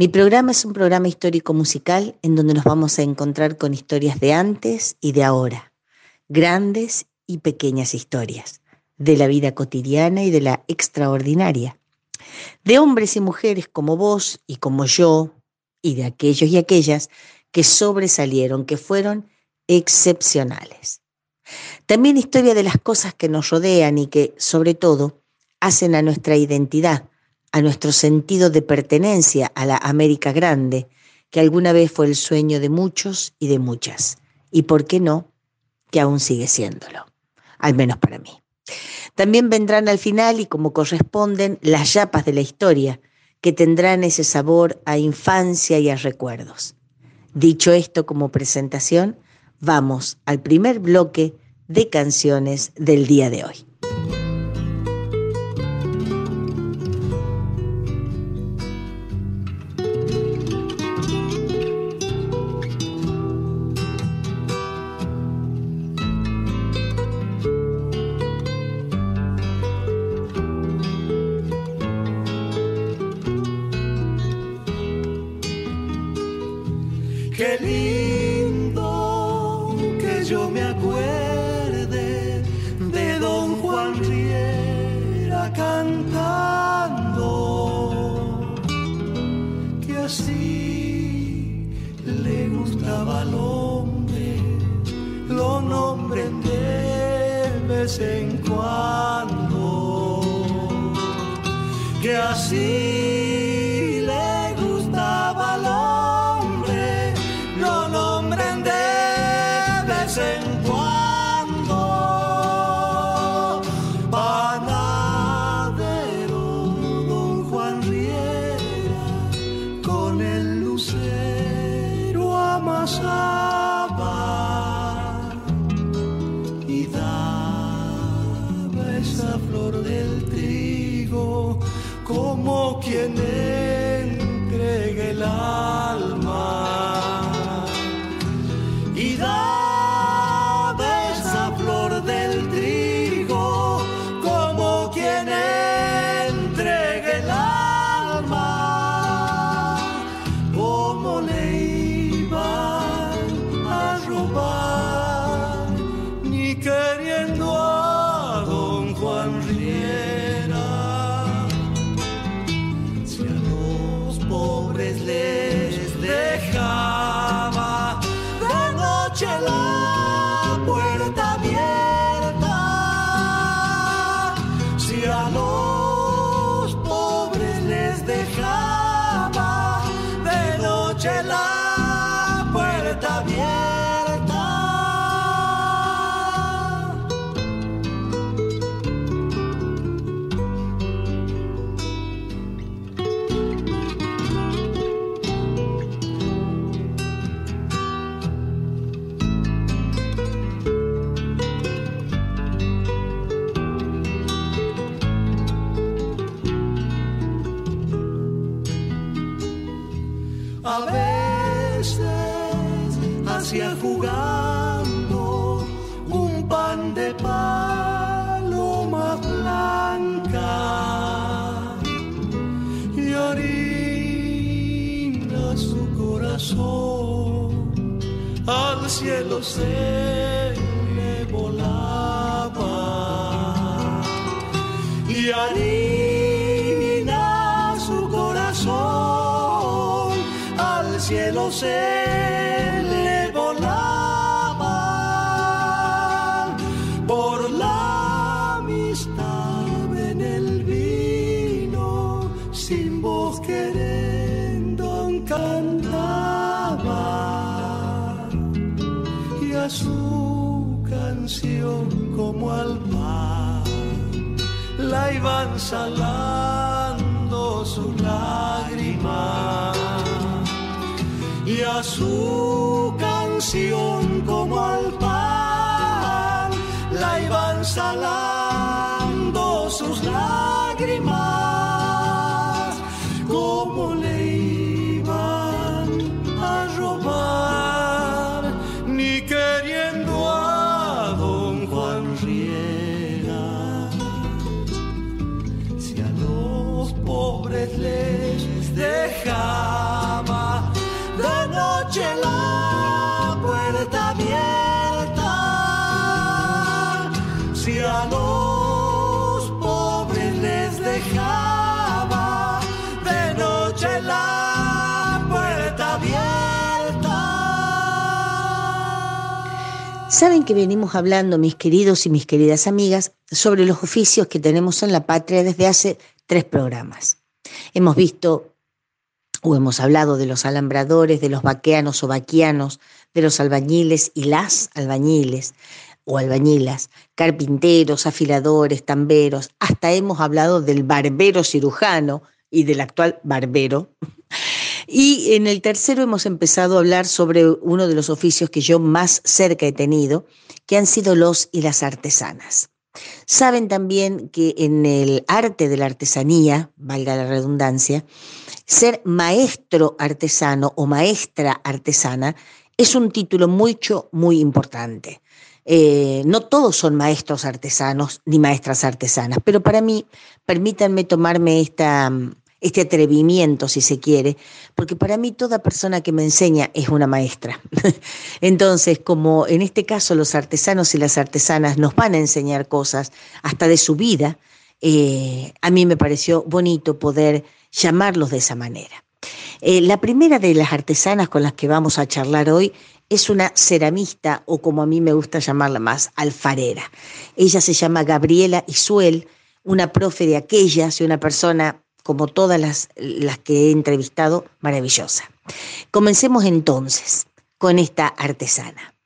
Mi programa es un programa histórico musical en donde nos vamos a encontrar con historias de antes y de ahora, grandes y pequeñas historias, de la vida cotidiana y de la extraordinaria, de hombres y mujeres como vos y como yo, y de aquellos y aquellas que sobresalieron, que fueron excepcionales. También historia de las cosas que nos rodean y que, sobre todo, hacen a nuestra identidad, a nuestro sentido de pertenencia a la América Grande, que alguna vez fue el sueño de muchos y de muchas, y por qué no, que aún sigue siéndolo, al menos para mí. También vendrán al final, y como corresponden, las yapas de la historia, que tendrán ese sabor a infancia y a recuerdos. Dicho esto como presentación, vamos al primer bloque de canciones del día de hoy. Voz queriendo cantaba y a su canción como al pan la iban salando sus lágrimas y a su canción como al pan la iban salando Saben que venimos hablando, mis queridos y mis queridas amigas, sobre los oficios que tenemos en la patria desde hace tres programas. Hemos visto o hemos hablado de los alambradores, de los vaqueanos o vaquianos, de los albañiles y las albañiles o albañilas, carpinteros, afiladores, tamberos, hasta hemos hablado del barbero cirujano y del actual barbero. Y en el tercero hemos empezado a hablar sobre uno de los oficios que yo más cerca he tenido, que han sido los y las artesanas. Saben también que en el arte de la artesanía, valga la redundancia, ser maestro artesano o maestra artesana es un título mucho, muy importante. Eh, no todos son maestros artesanos ni maestras artesanas, pero para mí, permítanme tomarme esta, este atrevimiento, si se quiere, porque para mí toda persona que me enseña es una maestra. Entonces, como en este caso los artesanos y las artesanas nos van a enseñar cosas hasta de su vida, eh, a mí me pareció bonito poder llamarlos de esa manera. Eh, la primera de las artesanas con las que vamos a charlar hoy es una ceramista o como a mí me gusta llamarla más, alfarera. Ella se llama Gabriela Isuel, una profe de aquellas y una persona como todas las, las que he entrevistado, maravillosa. Comencemos entonces con esta artesana.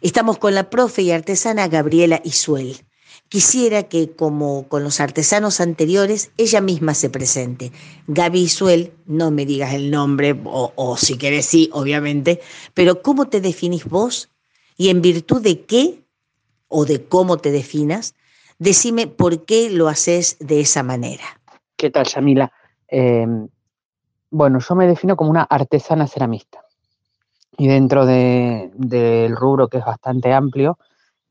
Estamos con la profe y artesana Gabriela Isuel. Quisiera que, como con los artesanos anteriores, ella misma se presente. Gaby Isuel, no me digas el nombre, o, si querés sí, obviamente, pero ¿cómo te definís vos? Y en virtud de qué o de cómo te definas, decime por qué lo haces de esa manera. ¿Qué tal, Yamila? Eh, bueno, yo me defino como una artesana ceramista. Y dentro de, del rubro que es bastante amplio,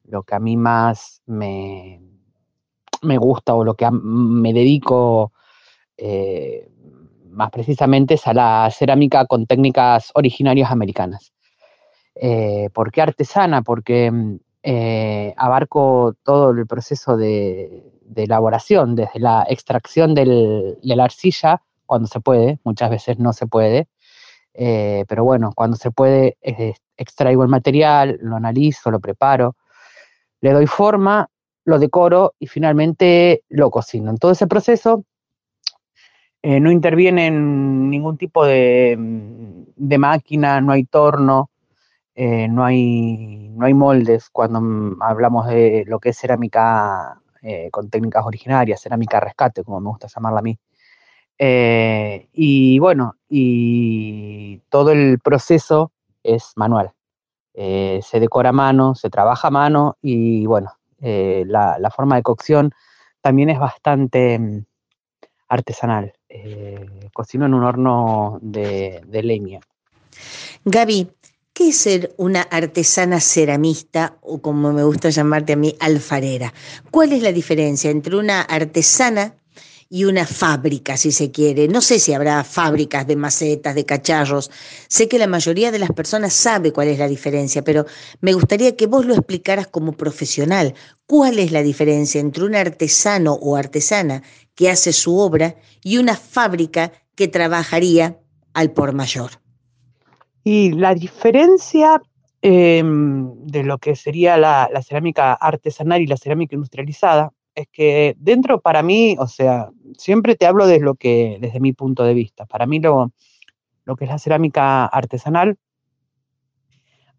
lo que a mí más me, me gusta o lo que me dedico eh, más precisamente es a la cerámica con técnicas originarias americanas. Eh, ¿Por qué artesana? Porque eh, abarco todo el proceso de, de elaboración, desde la extracción del, de la arcilla, cuando se puede, muchas veces no se puede, eh, pero bueno, cuando se puede, eh, extraigo el material, lo analizo, lo preparo, le doy forma, lo decoro y finalmente lo cocino. En todo ese proceso eh, no interviene en ningún tipo de, de máquina, no hay torno, no, hay, no hay moldes cuando hablamos de lo que es cerámica eh, con técnicas originarias, cerámica rescate, como me gusta llamarla a mí. Eh, y bueno, y todo el proceso es manual. Eh, se decora a mano, se trabaja a mano y bueno, la, forma de cocción también es bastante mm, artesanal. Cocino en un horno de, de leña. Gaby, ¿Qué ser una artesana ceramista o como me gusta llamarte a mí, alfarera? ¿Cuál es la diferencia entre una artesana y una fábrica, si se quiere? No sé si habrá fábricas de macetas, de cacharros. Sé que la mayoría de las personas sabe cuál es la diferencia, pero me gustaría que vos lo explicaras como profesional. ¿Cuál es la diferencia entre un artesano o artesana que hace su obra y una fábrica que trabajaría al por mayor? Y la diferencia em, de lo que sería la, cerámica artesanal y la cerámica industrializada es que dentro para mí, o sea, siempre te hablo desde lo que, desde mi punto de vista. Para mí lo, lo que es la cerámica artesanal,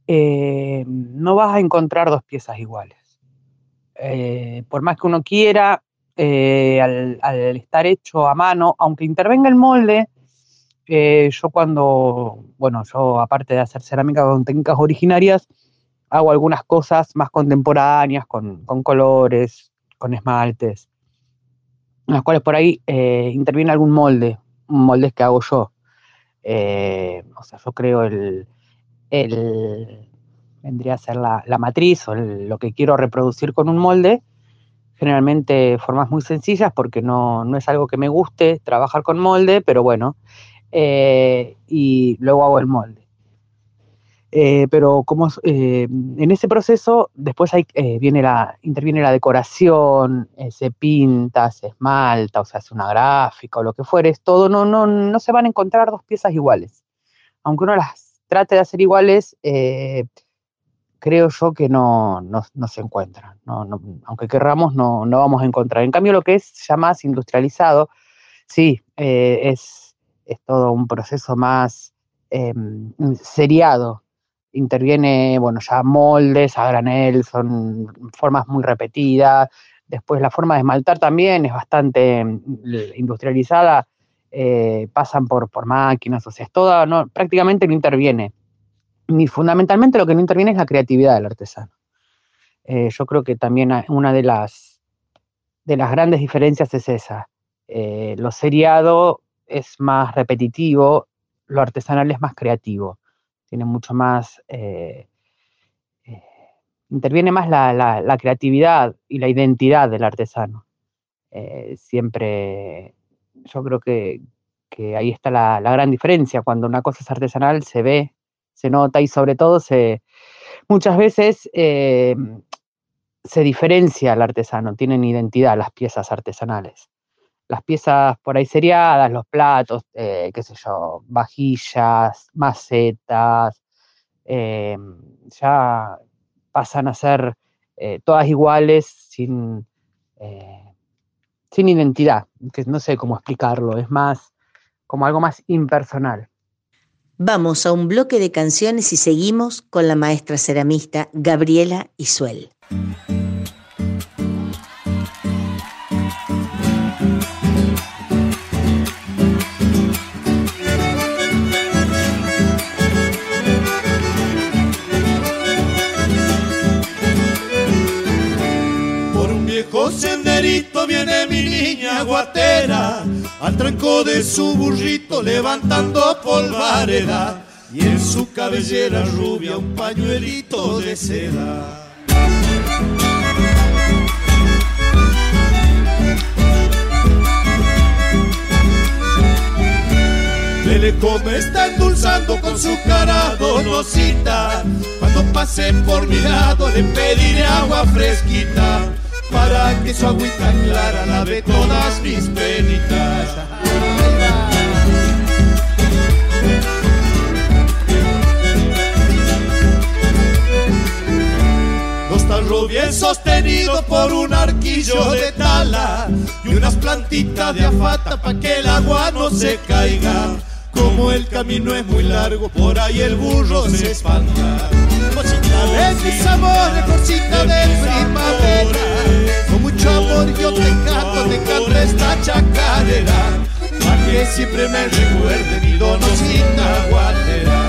eh, no vas a encontrar dos piezas iguales. Eh, por más que uno quiera, eh, al, estar hecho a mano, aunque intervenga el molde, yo cuando, bueno, yo aparte de hacer cerámica con técnicas originarias, hago algunas cosas más contemporáneas, con, colores, con esmaltes, en las cuales por ahí interviene algún molde, moldes que hago yo. Eh, o sea, yo creo el, vendría a ser la, matriz o lo que quiero reproducir con un molde, generalmente formas muy sencillas porque no, es algo que me guste trabajar con molde, pero bueno, eh, y luego hago el molde. Eh, pero como eh, en ese proceso después viene la, interviene la decoración, se pinta, se esmalta, o se hace una gráfica o lo que fuere, todo no, no, no se van a encontrar dos piezas iguales. Aunque uno las trate de hacer iguales, creo yo que no, no, se encuentran. aunque querramos, no, no vamos a encontrar. En cambio, lo que es ya más industrializado, sí, es, es todo un proceso más em, seriado, interviene, bueno, ya moldes a granel, son formas muy repetidas. Después la forma de esmaltar también es bastante mm, industrializada, eh, pasan por, por máquinas, o sea, es toda, no, prácticamente no interviene. Y fundamentalmente lo que no interviene es la creatividad del artesano. Eh, yo creo que también una de las, de las grandes diferencias es esa. Eh, lo seriado es más repetitivo, lo artesanal es más creativo. Tiene mucho más, eh, eh, interviene más la, creatividad y la identidad del artesano. Eh, siempre, yo creo que, ahí está la, gran diferencia, cuando una cosa es artesanal se ve, se nota y sobre todo se, muchas veces se diferencia el artesano, tienen identidad las piezas artesanales las piezas por ahí seriadas, los platos, eh, qué sé yo, vajillas, macetas, eh, ya pasan a ser eh, todas iguales sin, sin identidad, que no sé cómo explicarlo, es más como algo más impersonal. Vamos a un bloque de canciones y seguimos con la maestra ceramista Gabriela Isuel. Viene mi niña guatera, al tranco de su burrito levantando polvareda, y en su cabellera rubia un pañuelito de seda. Lele come está endulzando con su cara donosita. Cuando pase por mi lado le pediré agua fresquita para que su agüita clara lave todas mis penitas. Dos tallos bien sostenidos por un arquillo de tala y unas plantitas de afata para que el agua no se caiga. Como el camino es muy largo, por ahí el burro se espanta. Cosita de mis amores, cosita de primavera. Con mucho amor yo te canto, te canto esta chacarera. Para que siempre me recuerde mi donosita guatera.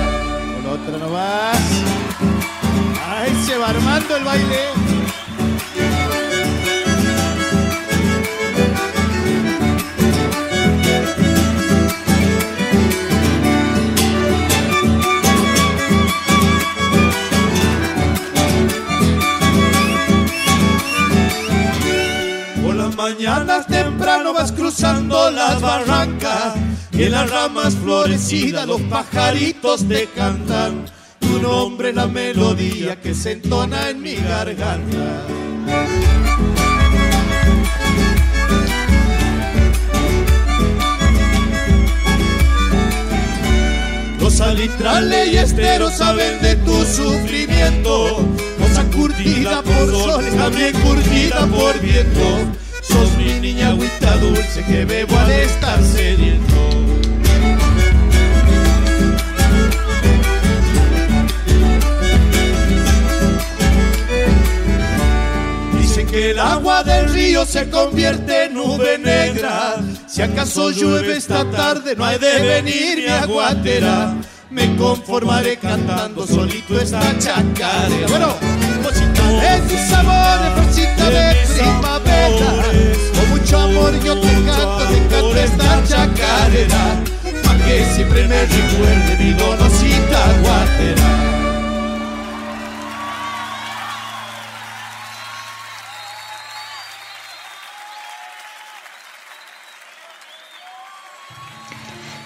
Con otra nomás. Ahí se va armando el baile. Mañanas temprano vas cruzando las barrancas y en las ramas florecidas los pajaritos te cantan tu nombre la melodía que se entona en mi garganta. Los Salitrale y estero saben de tu sufrimiento. Cosa curtida por sol, también curtida por viento. Mi niña agüita dulce que bebo al estar sediento. Dicen que el agua del río se convierte en nube negra. Si acaso llueve esta tarde, no hay de venir mi aguatera. Me conformaré cantando solito esta chacarera. Bueno, cosita de tus sabores, florcita de primavera. Con mucho amor yo te canto, te canto esta chacarera. Pa' que siempre me recuerde mi donosita aguatera.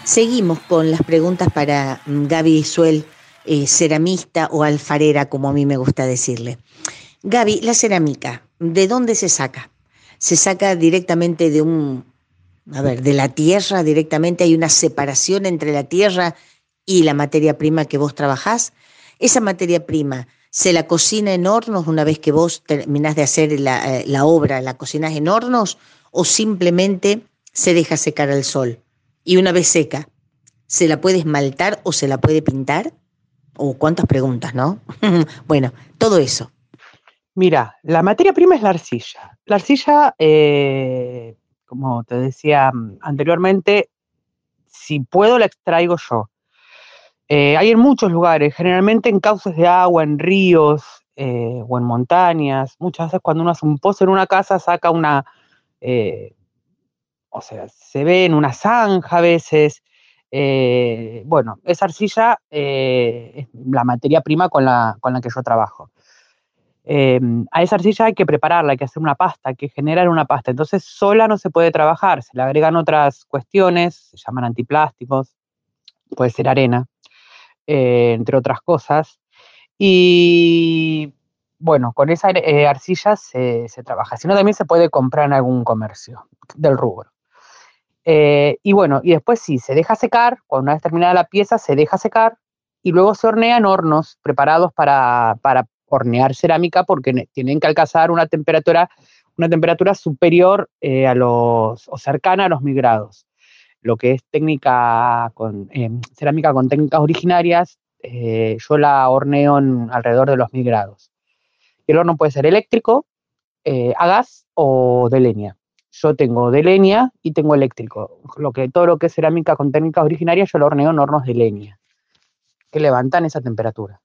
Seguimos con las preguntas para mm, Gaby Suel, eh, ceramista o alfarera, como a mí me gusta decirle. Gaby, la cerámica, ¿de dónde se saca? ¿Se saca directamente de un, a ver, de la tierra directamente? ¿Hay una separación entre la tierra y la materia prima que vos trabajás? Esa materia prima, ¿se la cocina en hornos una vez que vos terminás de hacer la, eh, obra? ¿La cocinas en hornos o simplemente se deja secar al sol? Y una vez seca, ¿se la puede esmaltar o se la puede pintar? O cuántas preguntas, ¿no? bueno, todo eso. Mira, la materia prima es la arcilla. La arcilla, eh, como te decía anteriormente, si puedo la extraigo yo. Eh, hay en muchos lugares, generalmente en cauces de agua, en ríos eh, o en montañas. Muchas veces cuando uno hace un pozo en una casa saca una, o sea, se ve en una zanja a veces. Bueno, esa arcilla es la materia prima con la, con la que yo trabajo. Em, a esa arcilla hay que prepararla, hay que hacer una pasta, hay que generar una pasta. Entonces sola no se puede trabajar, se le agregan otras cuestiones, se llaman antiplásticos, puede ser arena, eh, entre otras cosas. Y bueno, con esa arcilla se, trabaja. Si no, también se puede comprar en algún comercio del rubro. Eh, y bueno, y después sí, se deja secar, cuando una vez terminada la pieza, se deja secar y luego se hornea en hornos preparados para, hornear cerámica porque tienen que alcanzar una temperatura, una temperatura superior eh, a los, o cercana a los mil grados. Lo que es técnica con, em, cerámica con técnicas originarias, eh, yo la horneo en alrededor de los mil grados. El horno puede ser eléctrico, a gas o de leña yo tengo de leña y tengo eléctrico. Lo que, todo lo que es cerámica con técnicas originarias yo lo horneo en hornos de leña, que levantan esa temperatura.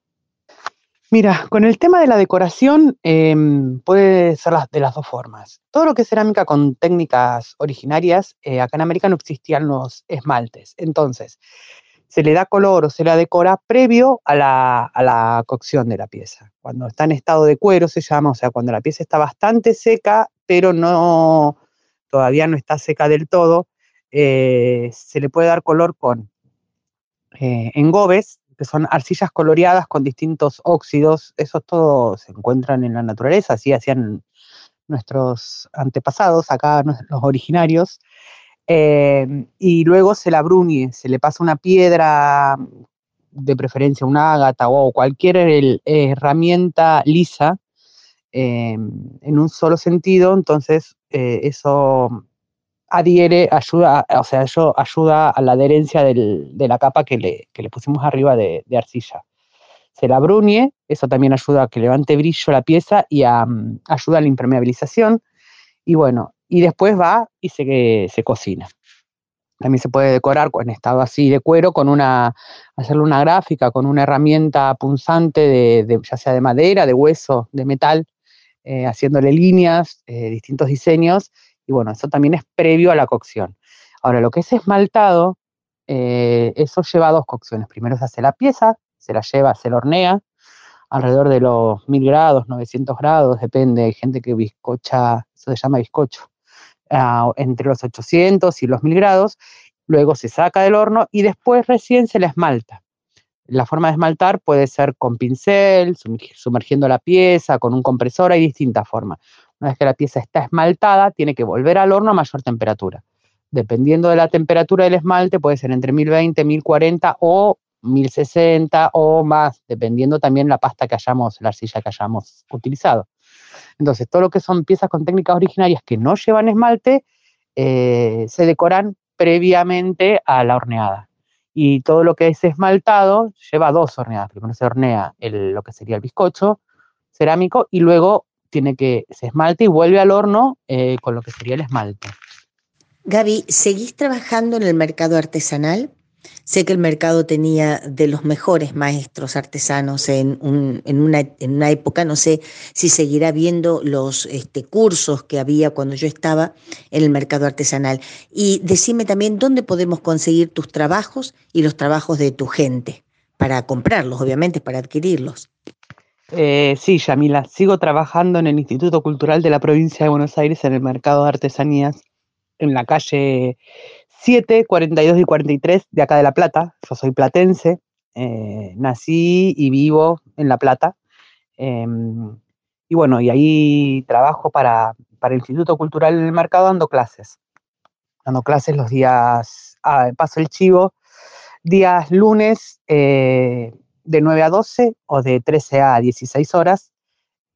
Mira, con el tema de la decoración em, puede ser de las dos formas. Todo lo que es cerámica con técnicas originarias, eh, acá en América no existían los esmaltes. Entonces, se le da color o se la decora previo a la, a la, cocción de la pieza. Cuando está en estado de cuero se llama, o sea, cuando la pieza está bastante seca, pero no, todavía no está seca del todo, eh, se le puede dar color con eh, engobes, que son arcillas coloreadas con distintos óxidos. Esos todos se encuentran en la naturaleza, así hacían nuestros antepasados, acá los originarios. Eh, y luego se la bruñe, se le pasa una piedra, de preferencia una ágata o cualquier herramienta lisa, en un solo sentido, entonces eh, eso adhiere, ayuda, o sea, eso ayuda a la adherencia de la capa que le, le pusimos arriba de, arcilla. Se la bruñe, eso también ayuda a que levante brillo la pieza y mm, ayuda a la impermeabilización. Y bueno, y después va y se, se cocina. También se puede decorar en estado así de cuero con una, hacerle una gráfica con una herramienta punzante de, ya sea de madera, de hueso, de metal, eh, haciéndole líneas, eh, distintos diseños, y bueno, eso también es previo a la cocción. Ahora, lo que es esmaltado, eh, eso lleva dos cocciones. Primero se hace la pieza, se la lleva, se la hornea, alrededor de los 1000 grados, 900 grados, depende, hay gente que bizcocha, eso se llama bizcocho, ah, entre los 800 y los 1000 grados, luego se saca del horno y después recién se la esmalta. La forma de esmaltar puede ser con pincel, sumergiendo la pieza, con un compresor, hay distintas formas. Una vez que la pieza está esmaltada, tiene que volver al horno a mayor temperatura. Dependiendo de la temperatura del esmalte, puede ser entre 1020, 1040 o 1060 o más, dependiendo también la pasta que hayamos, la arcilla que hayamos utilizado. Entonces, todo lo que son piezas con técnicas originarias que no llevan esmalte, eh, se decoran previamente a la horneada. Y todo lo que es esmaltado lleva dos horneadas. Primero se hornea lo que sería el bizcocho cerámico y luego tiene que se esmalte y vuelve al horno eh, con lo que sería el esmalte. Gaby, ¿seguís trabajando en el mercado artesanal? Sé que el mercado tenía de los mejores maestros artesanos en, una, época, no sé si seguirá viendo los este, cursos que había cuando yo estaba en el mercado artesanal. Y decime también dónde podemos conseguir tus trabajos y los trabajos de tu gente, para comprarlos, obviamente, para adquirirlos. Eh, sí, Yamila, sigo trabajando en el Instituto Cultural de la Provincia de Buenos Aires en el mercado de artesanías en la calle 7, 42 y 43 de acá de La Plata. Yo soy platense, eh, nací y vivo en La Plata. Em, y bueno, y ahí trabajo para, el Instituto Cultural en el Mercado dando clases. Dando clases los días, ah, paso el chivo, días lunes eh, de 9 a 12 o de 13 a 16 horas.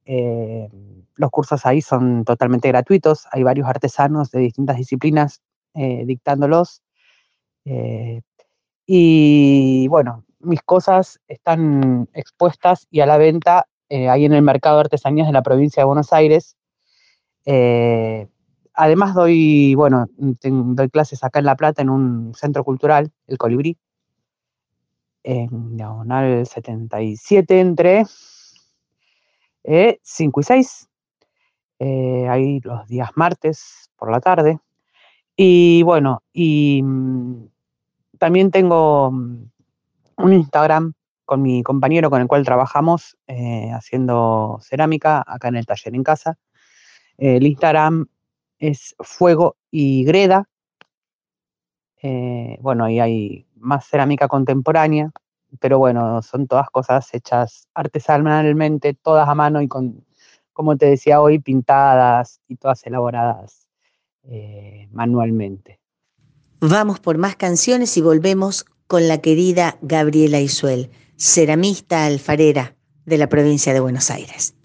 Eh, los cursos ahí son totalmente gratuitos. Hay varios artesanos de distintas disciplinas eh, dictándolos. Eh, y bueno, mis cosas están expuestas y a la venta ahí en el mercado de artesanías de la provincia de Buenos Aires. además doy, bueno, doy clases acá en La Plata en un centro cultural, el Colibrí, en diagonal 77 entre 5 y 6. ahí los días martes por la tarde. Y bueno, y mm, también tengo mm, un Instagram con mi compañero con el cual trabajamos eh, haciendo cerámica acá en el taller en casa. El Instagram es Fuego y Greda. Eh, bueno, ahí hay más cerámica contemporánea, pero bueno, son todas cosas hechas artesanalmente, todas a mano y con, como te decía hoy, pintadas y todas elaboradas eh, manualmente. Vamos por más canciones y volvemos con la querida Gabriela Isuel, ceramista alfarera de la provincia de Buenos Aires.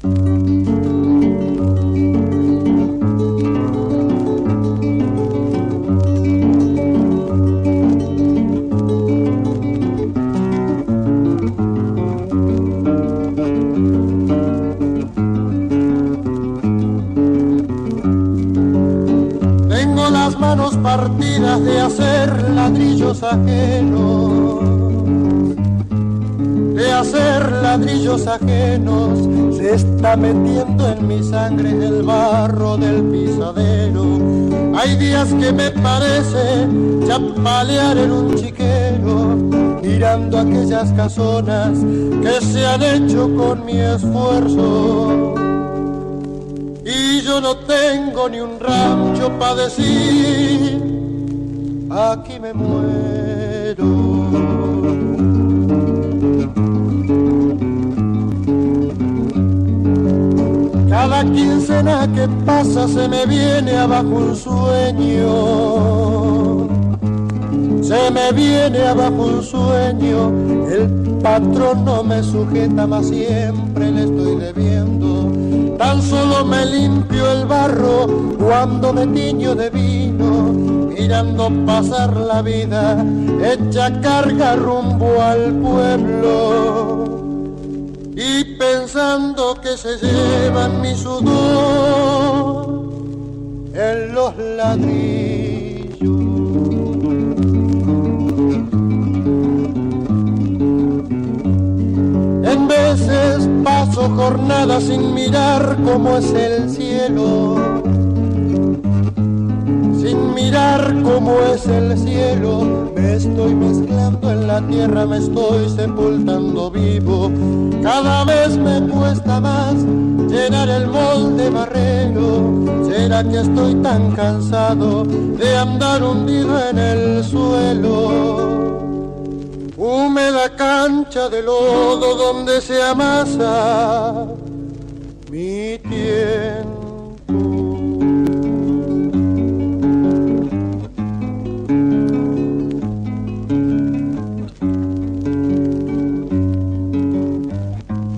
De hacer ladrillos ajenos, de hacer ladrillos ajenos, se está metiendo en mi sangre el barro del pisadero. Hay días que me parece chapalear en un chiquero, mirando aquellas casonas que se han hecho con mi esfuerzo no tengo ni un rancho para decir aquí me muero. Cada quincena que pasa se me viene abajo un sueño. Se me viene abajo un sueño, el patrón no me sujeta más siempre le estoy debiendo. Tan solo me limpio el barro cuando me tiño de vino mirando pasar la vida, hecha carga rumbo al pueblo. Y pensando que se llevan mi sudor en los ladrillos. Paso jornadas sin mirar cómo es el cielo mirar cómo es el cielo, me estoy mezclando en la tierra, me estoy sepultando vivo. Cada vez me cuesta más llenar el molde barrero. ¿Será que estoy tan cansado de andar hundido en el suelo? húmeda cancha de lodo donde se amasa mi tienda.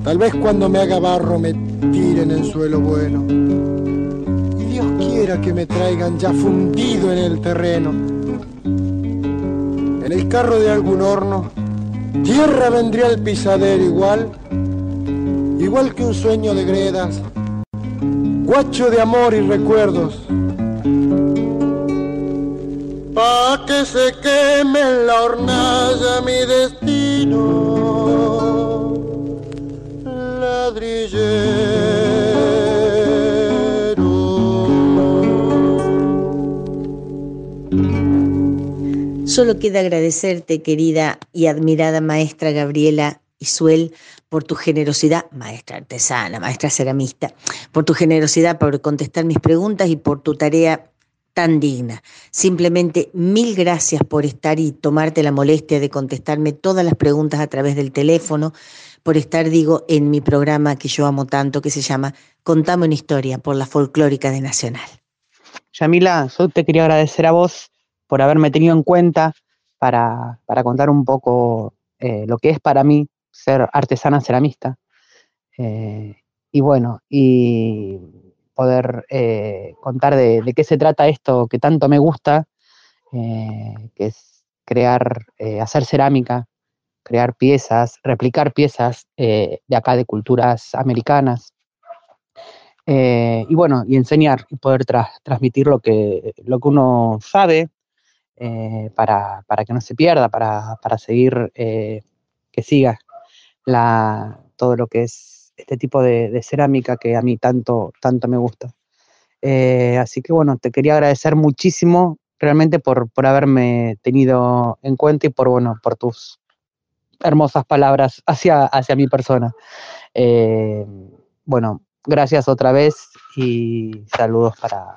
Tal vez cuando me haga barro me tiren en suelo bueno. Y Dios quiera que me traigan ya fundido en el terreno el carro de algún horno, tierra vendría el pisadero igual, igual que un sueño de gredas, guacho de amor y recuerdos. Pa' que se queme en la hornalla mi destino Solo queda agradecerte, querida y admirada maestra Gabriela Isuel, por tu generosidad, maestra artesana, maestra ceramista, por tu generosidad por contestar mis preguntas y por tu tarea tan digna. Simplemente mil gracias por estar y tomarte la molestia de contestarme todas las preguntas a través del teléfono por estar, digo, en mi programa que yo amo tanto, que se llama Contame una historia por la folclórica de Nacional. Yamila, yo te quería agradecer a vos por haberme tenido en cuenta para, contar un poco eh, lo que es para mí ser artesana ceramista. Eh, y bueno, y poder eh, contar de, qué se trata esto que tanto me gusta, que es crear, hacer cerámica, crear piezas, replicar piezas de acá de culturas americanas. Y bueno, y enseñar y poder transmitir lo que, lo que uno sabe eh, para, que no se pierda, para, seguir, que siga la, todo lo que es este tipo de, cerámica que a mí tanto, tanto me gusta. así que bueno, te quería agradecer muchísimo realmente por, por haberme tenido en cuenta y por, bueno, por tus hermosas palabras hacia, hacia mi persona. Eh, bueno, gracias otra vez y saludos para,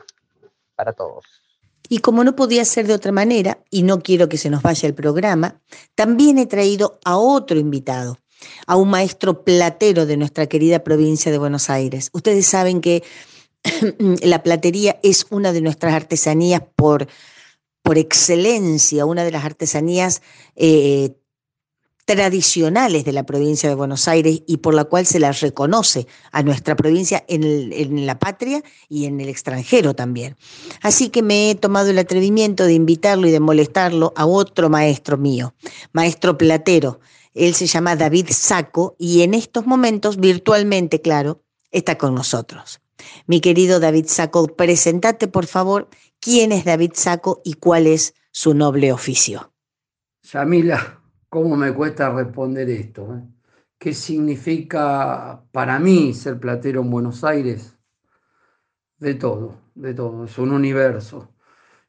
para todos. Y como no podía ser de otra manera, y no quiero que se nos vaya el programa, también he traído a otro invitado, a un maestro platero de nuestra querida provincia de Buenos Aires. Ustedes saben que la platería es una de nuestras artesanías por, por excelencia, una de las artesanías eh, tradicionales de la provincia de Buenos Aires y por la cual se la reconoce a nuestra provincia en, la patria y en el extranjero también. Así que me he tomado el atrevimiento de invitarlo y de molestarlo a otro maestro mío, maestro platero. Él se llama David Saco y en estos momentos, virtualmente, claro, está con nosotros. Mi querido David Saco, presentate por favor quién es David Saco y cuál es su noble oficio. Yamila, ¿Cómo me cuesta responder esto? Eh? ¿Qué significa para mí ser platero en Buenos Aires? De todo, de todo, es un universo.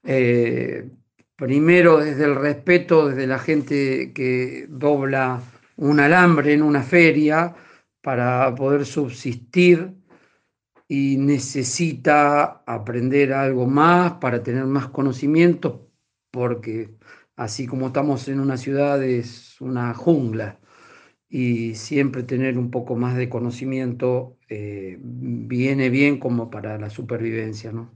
Eh, primero desde el respeto, desde la gente que dobla un alambre en una feria para poder subsistir y necesita aprender algo más para tener más conocimientos, porque así como estamos en una ciudad, es una jungla y siempre tener un poco más de conocimiento eh, viene bien como para la supervivencia, ¿no?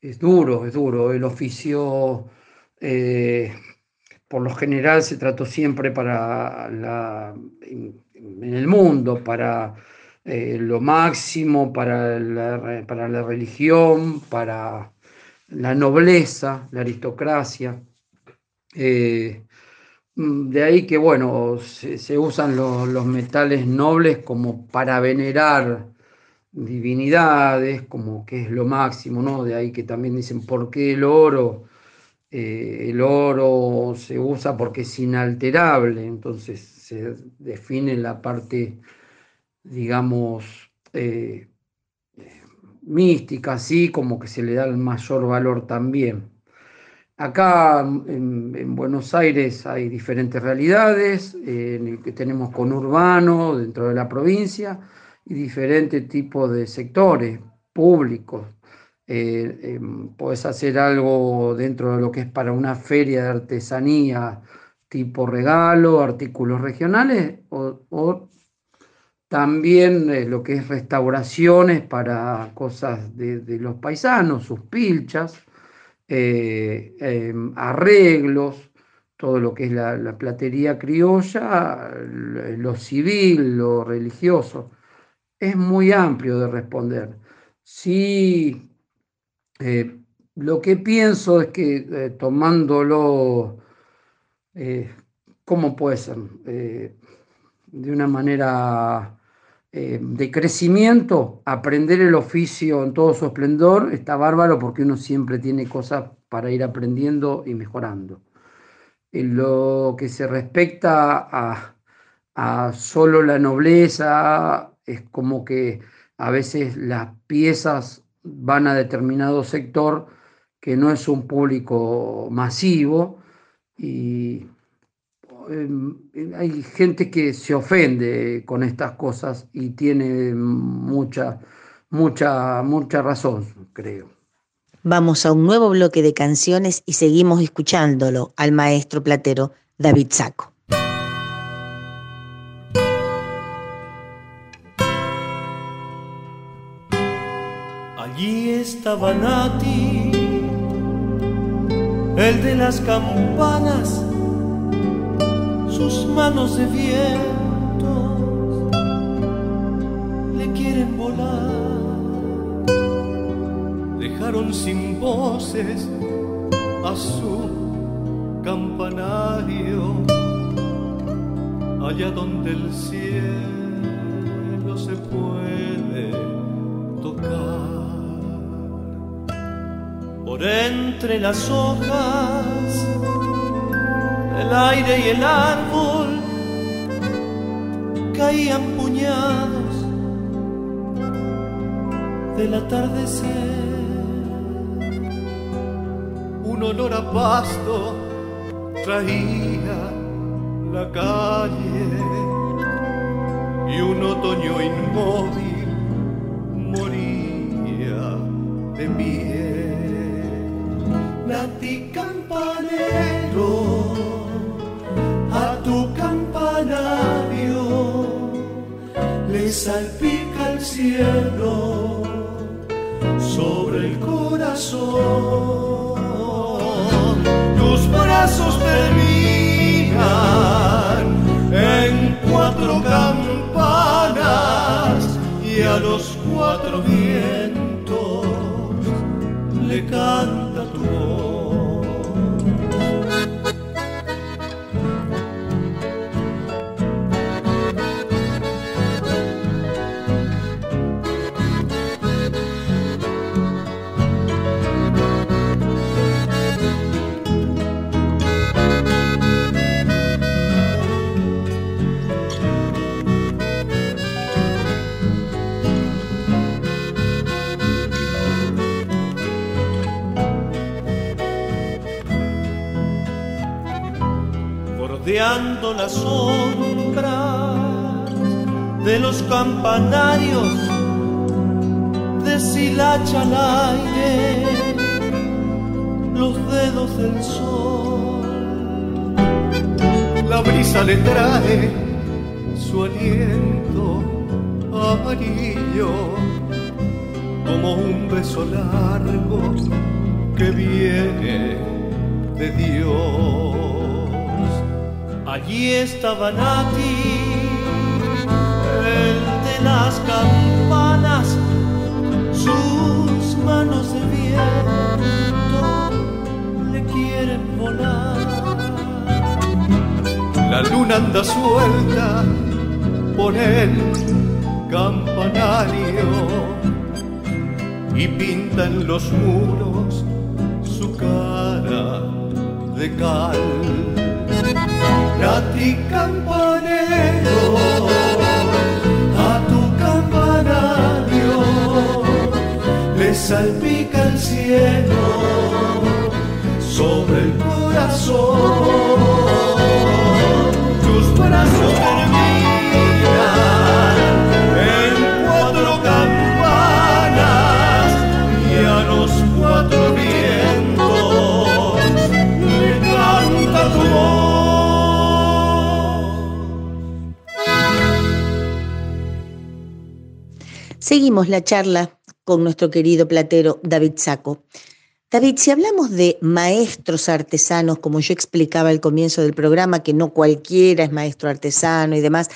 Es duro, es duro. El oficio, eh, por lo general, se trató siempre para la, en, el mundo, para eh, lo máximo, para para la religión, para la nobleza, la aristocracia. Eh, mm, de ahí que, bueno, se, usan los, metales nobles como para venerar divinidades, como que es lo máximo, ¿no? De ahí que también dicen, ¿por qué el oro? Eh, el oro se usa porque es inalterable, entonces se define la parte, digamos, eh, mística, así como que se le da el mayor valor también. Acá en, Buenos Aires hay diferentes realidades, en el que tenemos conurbano dentro de la provincia y diferentes tipos de sectores públicos. Eh, em, puedes hacer algo dentro de lo que es para una feria de artesanía tipo regalo, artículos regionales o, también eh, lo que es restauraciones para cosas de los paisanos, sus pilchas eh, em, arreglos, todo lo que es la, platería criolla, lo civil, lo religioso. Es muy amplio de responder. Sí, eh, lo que pienso es que eh, tomándolo, ¿cómo puede ser? de una manera de crecimiento, aprender el oficio en todo su esplendor está bárbaro porque uno siempre tiene cosas para ir aprendiendo y mejorando. En lo que se respecta a, a solo la nobleza, es como que a veces las piezas van a determinado sector que no es un público masivo y hay gente que se ofende con estas cosas y tiene mucha, mucha, mucha razón, creo. Vamos a un nuevo bloque de canciones y seguimos escuchándolo al maestro platero David Saco. Allí estaba Nati, el de las campanas, sus manos de viento. Le quieren volar. Dejaron sin voces a su campanario, allá donde el cielo se puede tocar. Por entre las hojas, el aire y el árbol caían puñados del atardecer un olor a pasto traía la calle y un otoño inmóvil moría de miel. Salpica el cielo sobre el corazón. Brazos terminan las sombras de los campanarios deshilacha al aire los dedos del sol. La brisa le trae su aliento amarillo como un beso largo que viene de Dios. Allí estaba Nati, el de las campanas, sus manos de viento le quieren volar. La luna anda suelta por el campanario y pinta en los muros su cara de cal Nati campanero, a tu campanario le salpica el cielo sobre el corazón. Tus brazos Seguimos la charla con nuestro querido platero David Saco. David, si hablamos de maestros artesanos, como yo explicaba al comienzo del programa, que no cualquiera es maestro artesano y demás,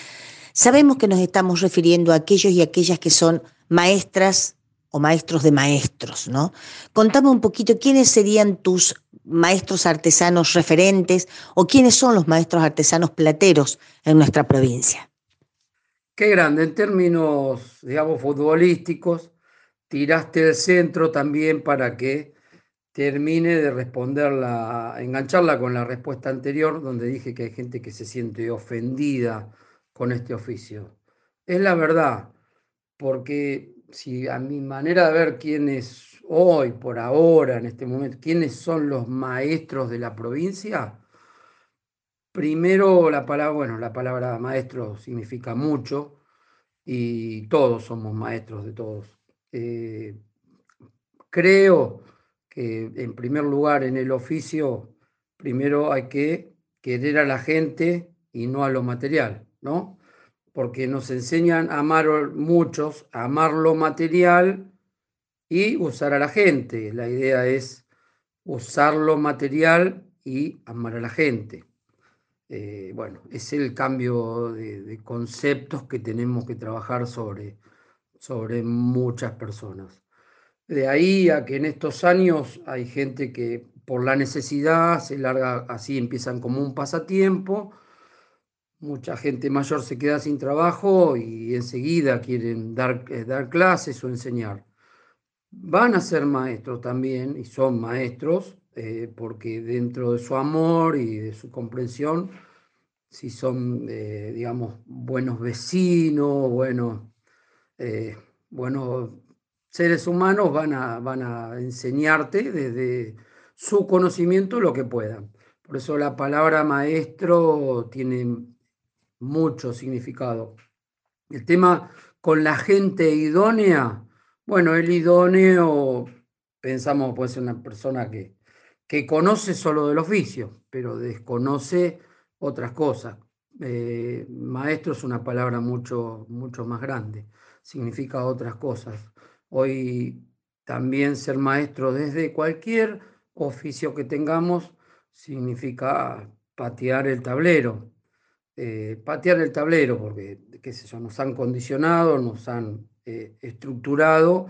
sabemos que nos estamos refiriendo a aquellos y aquellas que son maestras o maestros de maestros, ¿no? Contame un poquito quiénes serían tus maestros artesanos referentes o quiénes son los maestros artesanos plateros en nuestra provincia. Qué grande, en términos, digamos, futbolísticos, tiraste el centro también para que termine de responderla, engancharla con la respuesta anterior, donde dije que hay gente que se siente ofendida con este oficio. Es la verdad, porque si a mi manera de ver quién es hoy, por ahora, en este momento, quiénes son los maestros de la provincia, primero la palabra, bueno, la palabra maestro significa mucho y todos somos maestros de todos. Eh, creo que en primer lugar en el oficio, primero hay que querer a la gente y no a lo material, ¿no? Porque nos enseñan a amar muchos, a amar lo material y usar a la gente. La idea es usar lo material y amar a la gente. Eh, bueno, es el cambio de, conceptos que tenemos que trabajar sobre, sobre muchas personas. De ahí a que en estos años hay gente que por la necesidad se larga así, empiezan como un pasatiempo. Mucha gente mayor se queda sin trabajo y enseguida quieren dar, eh, dar clases o enseñar. Van a ser maestros también y son maestros eh, porque dentro de su amor y de su comprensión, si son, eh, digamos, buenos vecinos, buenos, buenos seres humanos van a, van a enseñarte desde su conocimiento lo que puedan. Por eso la palabra maestro tiene mucho significado. El tema con la gente idónea, bueno, el idóneo, pensamos, puede ser una persona que, que conoce solo del oficio, pero desconoce otras cosas. Eh, maestro es una palabra mucho, mucho más grande, significa otras cosas. Hoy también ser maestro desde cualquier oficio que tengamos significa patear el tablero. Eh, patear el tablero porque, qué sé yo, nos han condicionado, nos han eh, estructurado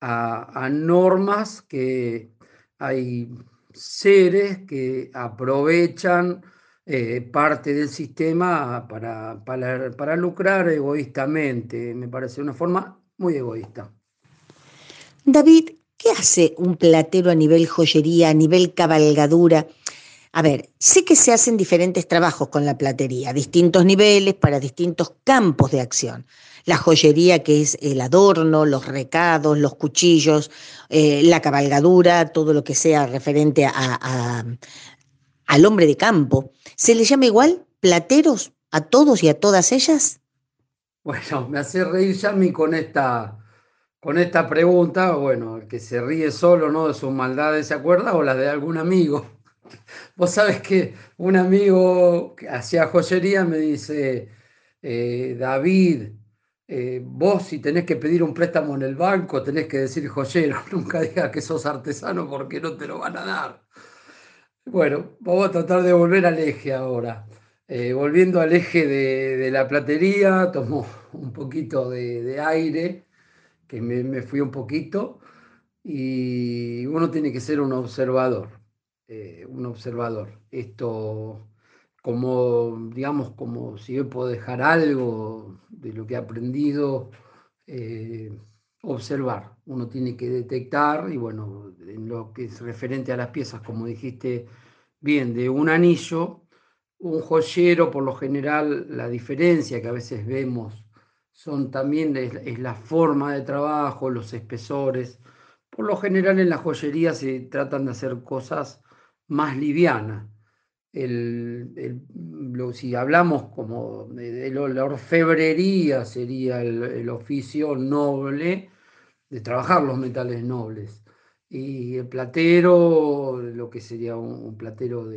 a, normas que hay seres que aprovechan eh, parte del sistema para, para lucrar egoístamente. Me parece una forma muy egoísta. David, ¿qué hace un platero a nivel joyería, a nivel cabalgadura? A ver, sé que se hacen diferentes trabajos con la platería, distintos niveles para distintos campos de acción. La joyería, que es el adorno, los recados, los cuchillos, eh, la cabalgadura, todo lo que sea referente a, al hombre de campo. ¿Se le llama igual plateros a todos y a todas ellas? Bueno, me hace reír Yami con esta con esta pregunta, bueno, el que se ríe solo ¿no? de sus maldades, ¿se acuerda? O las de algún amigo. Vos sabés que un amigo que hacía joyería me dice, eh, David, eh, vos si tenés que pedir un préstamo en el banco, tenés que decir joyero, nunca digas que sos artesano porque no te lo van a dar. Bueno, vamos a tratar de volver al eje ahora. Eh, volviendo al eje de, la platería, tomo un poquito de aire que me, fui un poquito y uno tiene que ser un observador, eh, un observador. Esto como, digamos, como si yo puedo dejar algo de lo que he aprendido, eh, observar. Uno tiene que detectar y bueno, en lo que es referente a las piezas, como dijiste bien, de un anillo, un joyero, por lo general, la diferencia que a veces vemos son también es, la forma de trabajo, los espesores. Por lo general en la joyería se tratan de hacer cosas más livianas. si hablamos como de, la orfebrería, sería el, oficio noble de trabajar los metales nobles. Y el platero, lo que sería un, platero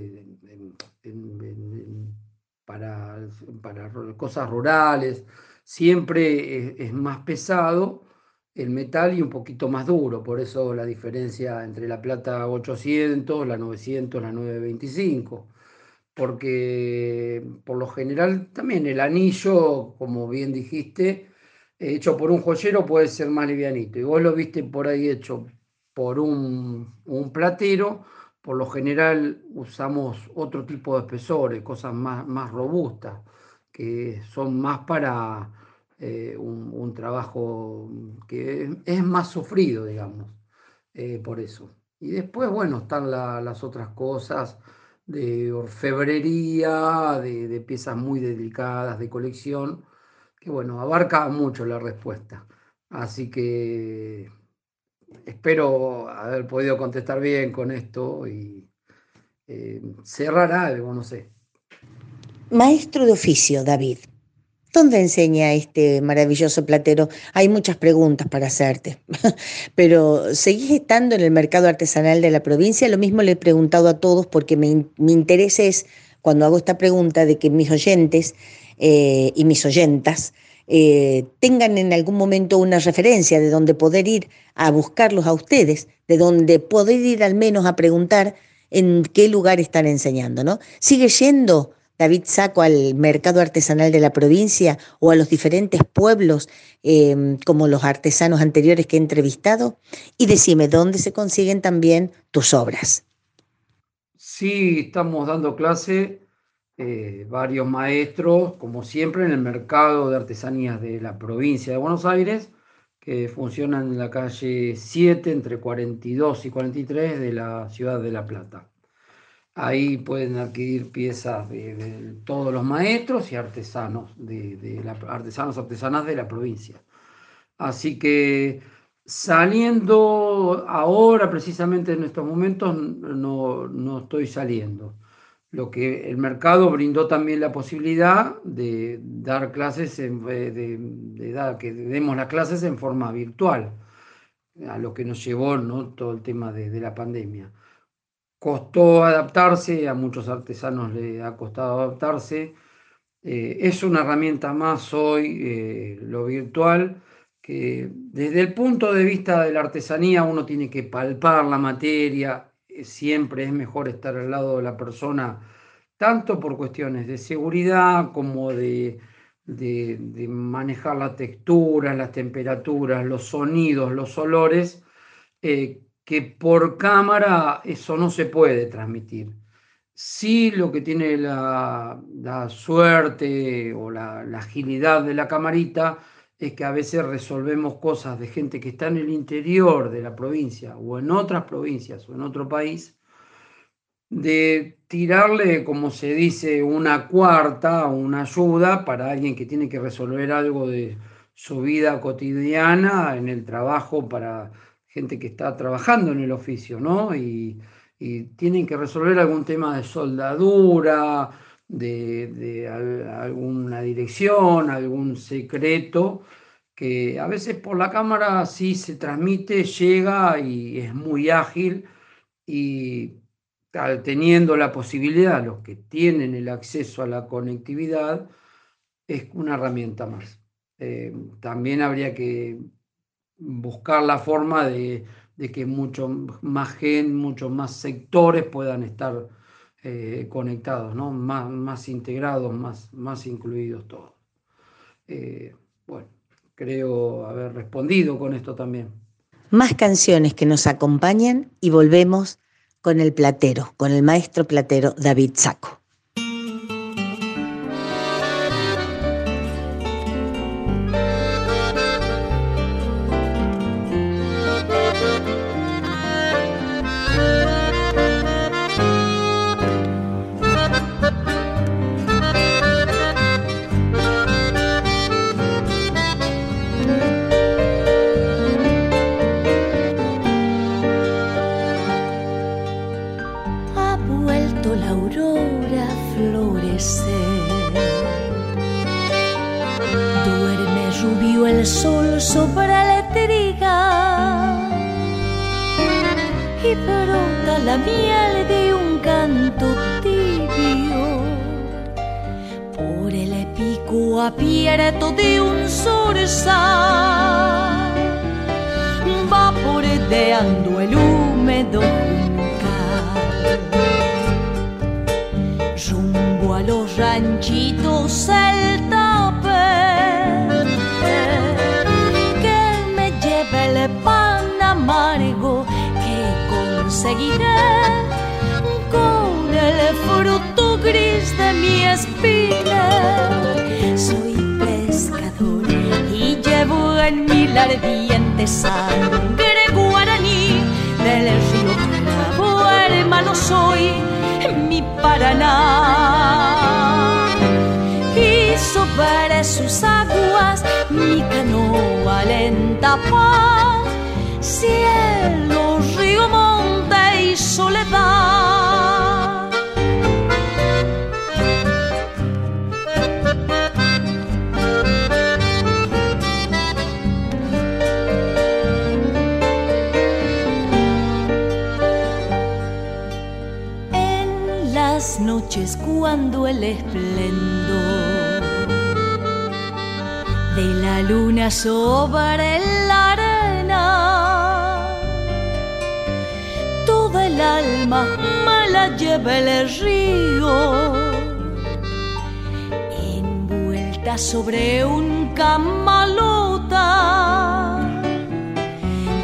para, para cosas rurales, siempre es, más pesado el metal y un poquito más duro, por eso la diferencia entre la plata 800, la 900, la 925, porque por lo general también el anillo, como bien dijiste, hecho por un joyero puede ser más livianito, y vos lo viste por ahí hecho por un, platero, por lo general usamos otro tipo de espesores, cosas más, más robustas, que son más para eh, un, trabajo que es más sufrido, digamos, eh, por eso. Y después, bueno, están las otras cosas de orfebrería, de, piezas muy delicadas, de colección, que bueno, abarca mucho la respuesta. Así que espero haber podido contestar bien con esto y eh, cerrar algo, no sé. Maestro de oficio, David. ¿Dónde enseña este maravilloso platero? Hay muchas preguntas para hacerte, pero ¿seguís estando en el mercado artesanal de la provincia? Lo mismo le he preguntado a todos porque mi, interés es, cuando hago esta pregunta, de que mis oyentes eh, y mis oyentas eh, tengan en algún momento una referencia de donde poder ir a buscarlos a ustedes, de donde poder ir al menos a preguntar en qué lugar están enseñando, ¿no? ¿Sigue yendo David Saco al mercado artesanal de la provincia o a los diferentes pueblos em, como los artesanos anteriores que he entrevistado? Y decime, ¿dónde se consiguen también tus obras? Sí, estamos dando clase eh, varios maestros, como siempre, en el mercado de artesanías de la provincia de Buenos Aires, que funcionan en la calle 7, entre 42 y 43 de la ciudad de La Plata. Ahí pueden adquirir piezas de, todos los maestros y artesanos, de, artesanos, artesanas de la provincia. Así que saliendo ahora, precisamente en estos momentos, no, no estoy saliendo. Lo que el mercado brindó también la posibilidad de dar clases, de, dar, que demos las clases en forma virtual, a lo que nos llevó ¿no? todo el tema de la pandemia costó adaptarse, a muchos artesanos le ha costado adaptarse. Eh, es una herramienta más hoy, eh, lo virtual, que desde el punto de vista de la artesanía uno tiene que palpar la materia, eh, siempre es mejor estar al lado de la persona, tanto por cuestiones de seguridad como de, de manejar la textura, las temperaturas, los sonidos, los olores, que por cámara eso no se puede transmitir. Sí lo que tiene la, suerte o la, agilidad de la camarita es que a veces resolvemos cosas de gente que está en el interior de la provincia o en otras provincias o en otro país, de tirarle, como se dice, una cuarta o una ayuda para alguien que tiene que resolver algo de su vida cotidiana en el trabajo para gente que está trabajando en el oficio, ¿no? Y, tienen que resolver algún tema de soldadura, de, alguna dirección, algún secreto, que a veces por la cámara sí se transmite, llega y es muy ágil y teniendo la posibilidad, los que tienen el acceso a la conectividad, es una herramienta más. Eh, también habría que buscar la forma de, que mucho más gente, muchos más sectores puedan estar eh, conectados, más, integrados, más, más incluidos todos. Eh, bueno, creo haber respondido con esto también. Más canciones que nos acompañan y volvemos con el platero, con el maestro platero David Saco. Abierto de un zorzal moldeando el húmedo juncal. Rumbo a los ranchitos el tape que me lleve el pan amargo que conseguiré de mi espina. Soy pescador y llevo en mi ardiente sangre guaraní del río Bravo, hermano soy mi Paraná. Y sobre sus aguas mi canoa lenta paz, cielo, río, monte y soledad. Sobre la arena. Toda el alma me la lleva el río, envuelta sobre un camalota.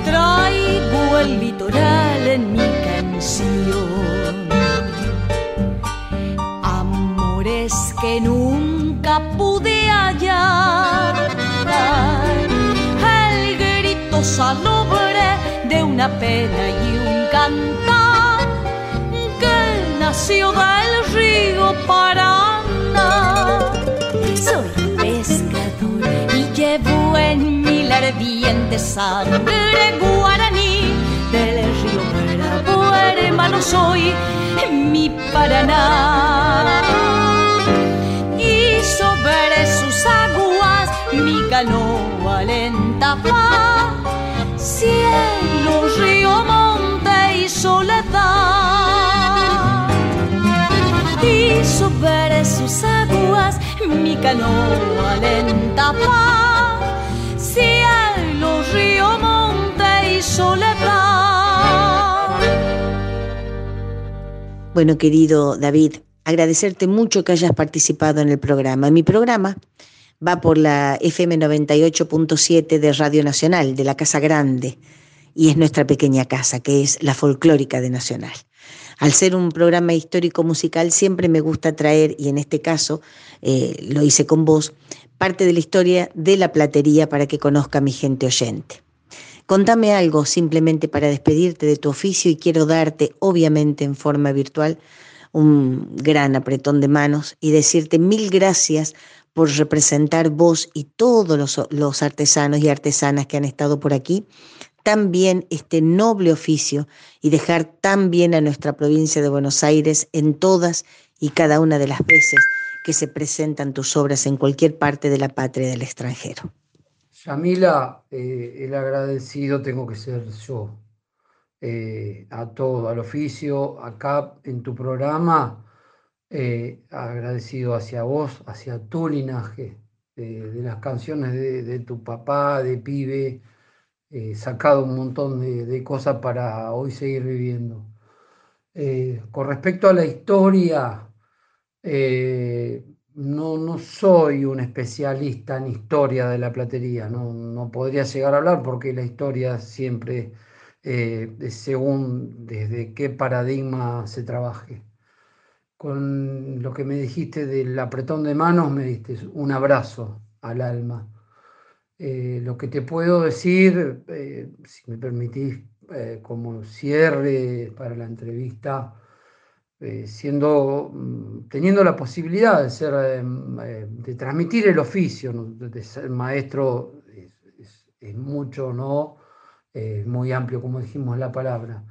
Traigo el litoral en mi canción, amores que nunca pude hallar. Grito salobre de una pena y un cantar que nació del río Paraná. Soy pescador y llevo en mi ardiente sangre guaraní del río Bravo, hermano soy mi Paraná y sobre sus aguas mi canoa lenta va, cielo, río, monte y soledad. Y sobre sus aguas mi canoa lenta va, cielo, río, monte y soledad. Bueno, querido David, agradecerte mucho que hayas participado en el programa. Mi programa va por la FM 98.7 de Radio Nacional, de la Casa Grande, y es nuestra pequeña casa, que es la folclórica de Nacional. Al ser un programa histórico musical, siempre me gusta traer, y en este caso eh, lo hice con vos, parte de la historia de la platería para que conozca mi gente oyente. Contame algo simplemente para despedirte de tu oficio y quiero darte, obviamente en forma virtual, un gran apretón de manos y decirte mil gracias por representar vos y todos los, los, artesanos y artesanas que han estado por aquí, tan bien este noble oficio y dejar tan bien a nuestra provincia de Buenos Aires en todas y cada una de las veces que se presentan tus obras en cualquier parte de la patria del extranjero. Yamila, eh, el agradecido tengo que ser yo. Eh, a todo, al oficio, acá en tu programa, eh, agradecido hacia vos, hacia tu linaje, de, las canciones de, tu papá, de pibe, eh, sacado un montón de, cosas para hoy seguir viviendo. Eh, con respecto a la historia, no, soy un especialista en historia de la platería, no, no podría llegar a hablar porque la historia siempre eh, según desde qué paradigma se trabaje. Con lo que me dijiste del apretón de manos, me diste un abrazo al alma. Eh, lo que te puedo decir, eh, si me permitís, eh, como cierre para la entrevista, siendo, teniendo la posibilidad de ser, de transmitir el oficio, de ser maestro, es, es, es mucho, ¿no? muy amplio, como dijimos la palabra.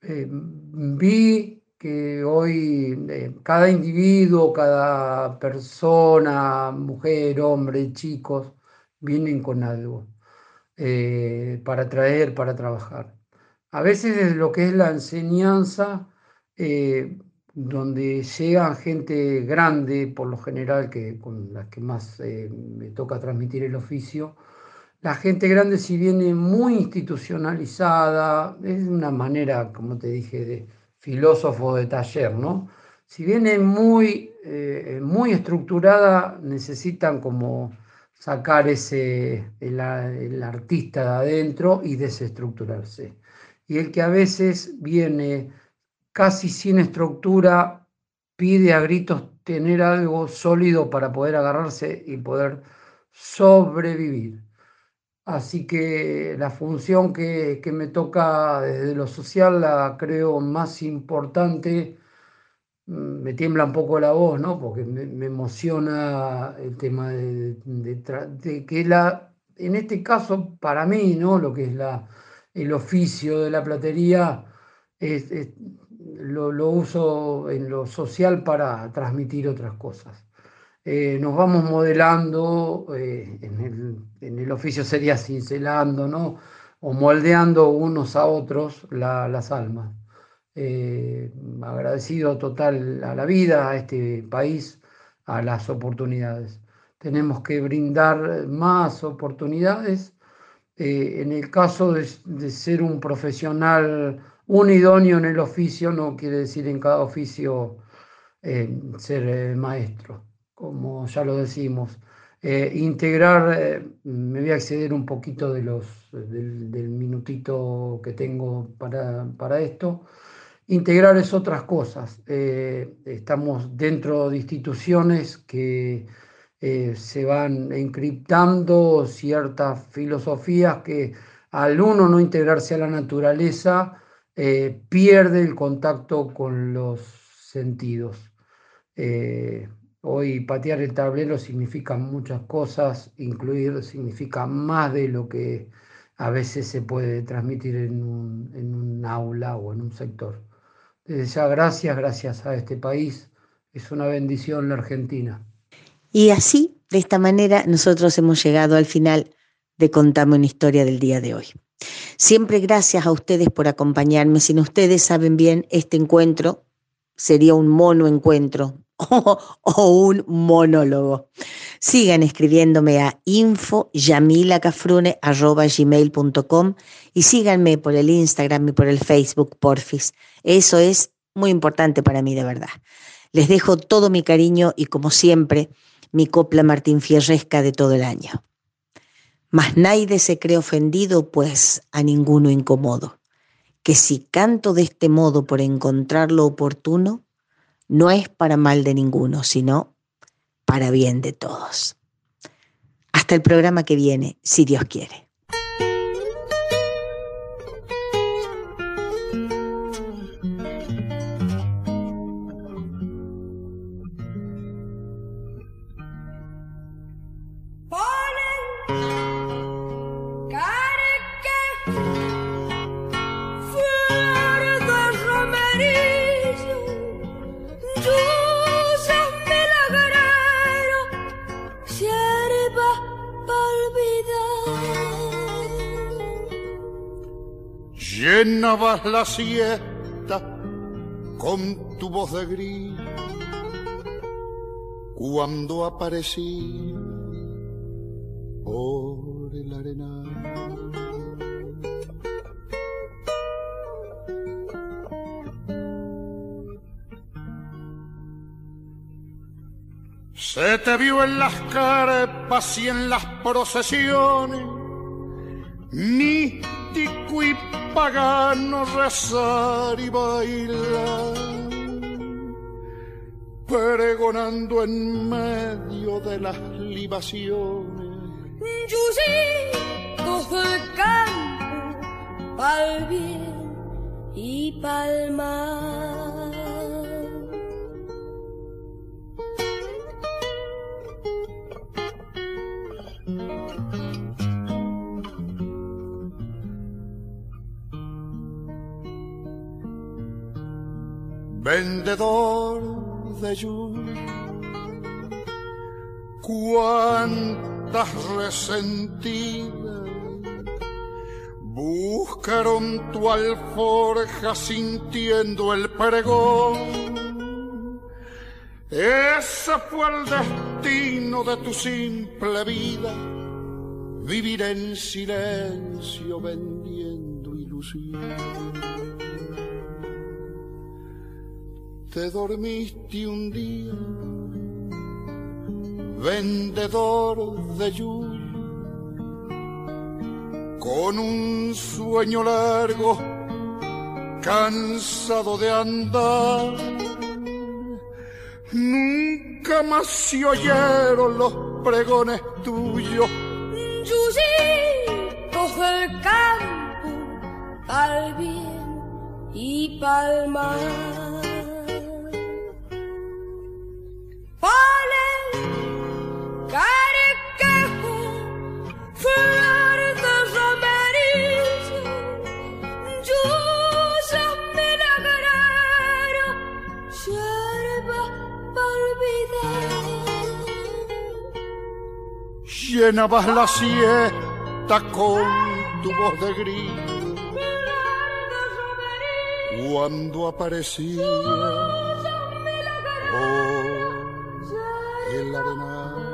Vi que hoy eh, cada individuo, cada persona, mujer, hombre, chicos, vienen con algo eh, para traer, para trabajar. A veces lo que es la enseñanza, donde llega gente grande, por lo general, que con las que más me toca transmitir el oficio, la gente grande si viene muy institucionalizada, es una manera, como te dije, de filósofo de taller, ¿no? Si viene muy, eh, muy estructurada, necesitan como sacar ese, el artista de adentro y desestructurarse. Y el que a veces viene casi sin estructura, pide a gritos tener algo sólido para poder agarrarse y poder sobrevivir. Así que la función que, me toca desde lo social la creo más importante. Mm, me tiembla un poco la voz, ¿no? Porque me, emociona el tema de, que la, en este caso, para mí, ¿no? Lo que es la, el oficio de la platería, lo, lo uso en lo social para transmitir otras cosas. Eh, nos vamos modelando, eh, en, el, oficio sería cincelando, ¿no? O moldeando unos a otros las almas. Eh, agradecido total a la vida, a este país, a las oportunidades. Tenemos que brindar más oportunidades. en el caso de, de ser un profesional, un idóneo en el oficio, no quiere decir en cada oficio ser maestro como ya lo decimos. Eh, integrar, eh, me voy a acceder un poquito de los, del, minutito que tengo para, esto. Integrar es otras cosas. Eh, estamos dentro de instituciones que se van encriptando ciertas filosofías que al uno no integrarse a la naturaleza, pierde el contacto con los sentidos. Hoy patear el tablero significa muchas cosas, incluir significa más de lo que a veces se puede transmitir en un, aula o en un sector. Desde ya, gracias, gracias a este país. Es una bendición la Argentina. Y así, de esta manera, nosotros hemos llegado al final de Contame una historia del día de hoy. Siempre gracias a ustedes por acompañarme. Sin ustedes saben bien, este encuentro sería un mono encuentro, o, un monólogo. Sigan escribiéndome a infoyamilacafrune.com y síganme por el Instagram y por el Facebook, porfis. Eso es muy importante para mí, de verdad. Les dejo todo mi cariño y, como siempre, mi copla Martín Fierresca de todo el año. Mas nadie se cree ofendido, pues a ninguno incomodo. Que si canto de este modo por encontrar lo oportuno, no es para mal de ninguno, sino para bien de todos. Hasta el programa que viene, si Dios quiere. La siesta con tu voz de gris cuando aparecí por el arenal. Se te vio en las carpas y en las procesiones, místico y pagano rezar y bailar, pregonando en medio de las libaciones. Yuyitos del campo, pa'l bien y pa'l mal. Vendedor de lluvia. Cuántas resentidas buscaron tu alforja sintiendo el pregón. Ese fue el destino de tu simple vida, vivir en silencio vendiendo ilusión. Te dormiste un día, vendedor de yuyo, con un sueño largo, cansado de andar. Nunca más se oyeron los pregones tuyos yuyitos del campo, pa'l bien y pa'l llenabas la siesta con tu voz de gris cuando aparecía oh, el arenal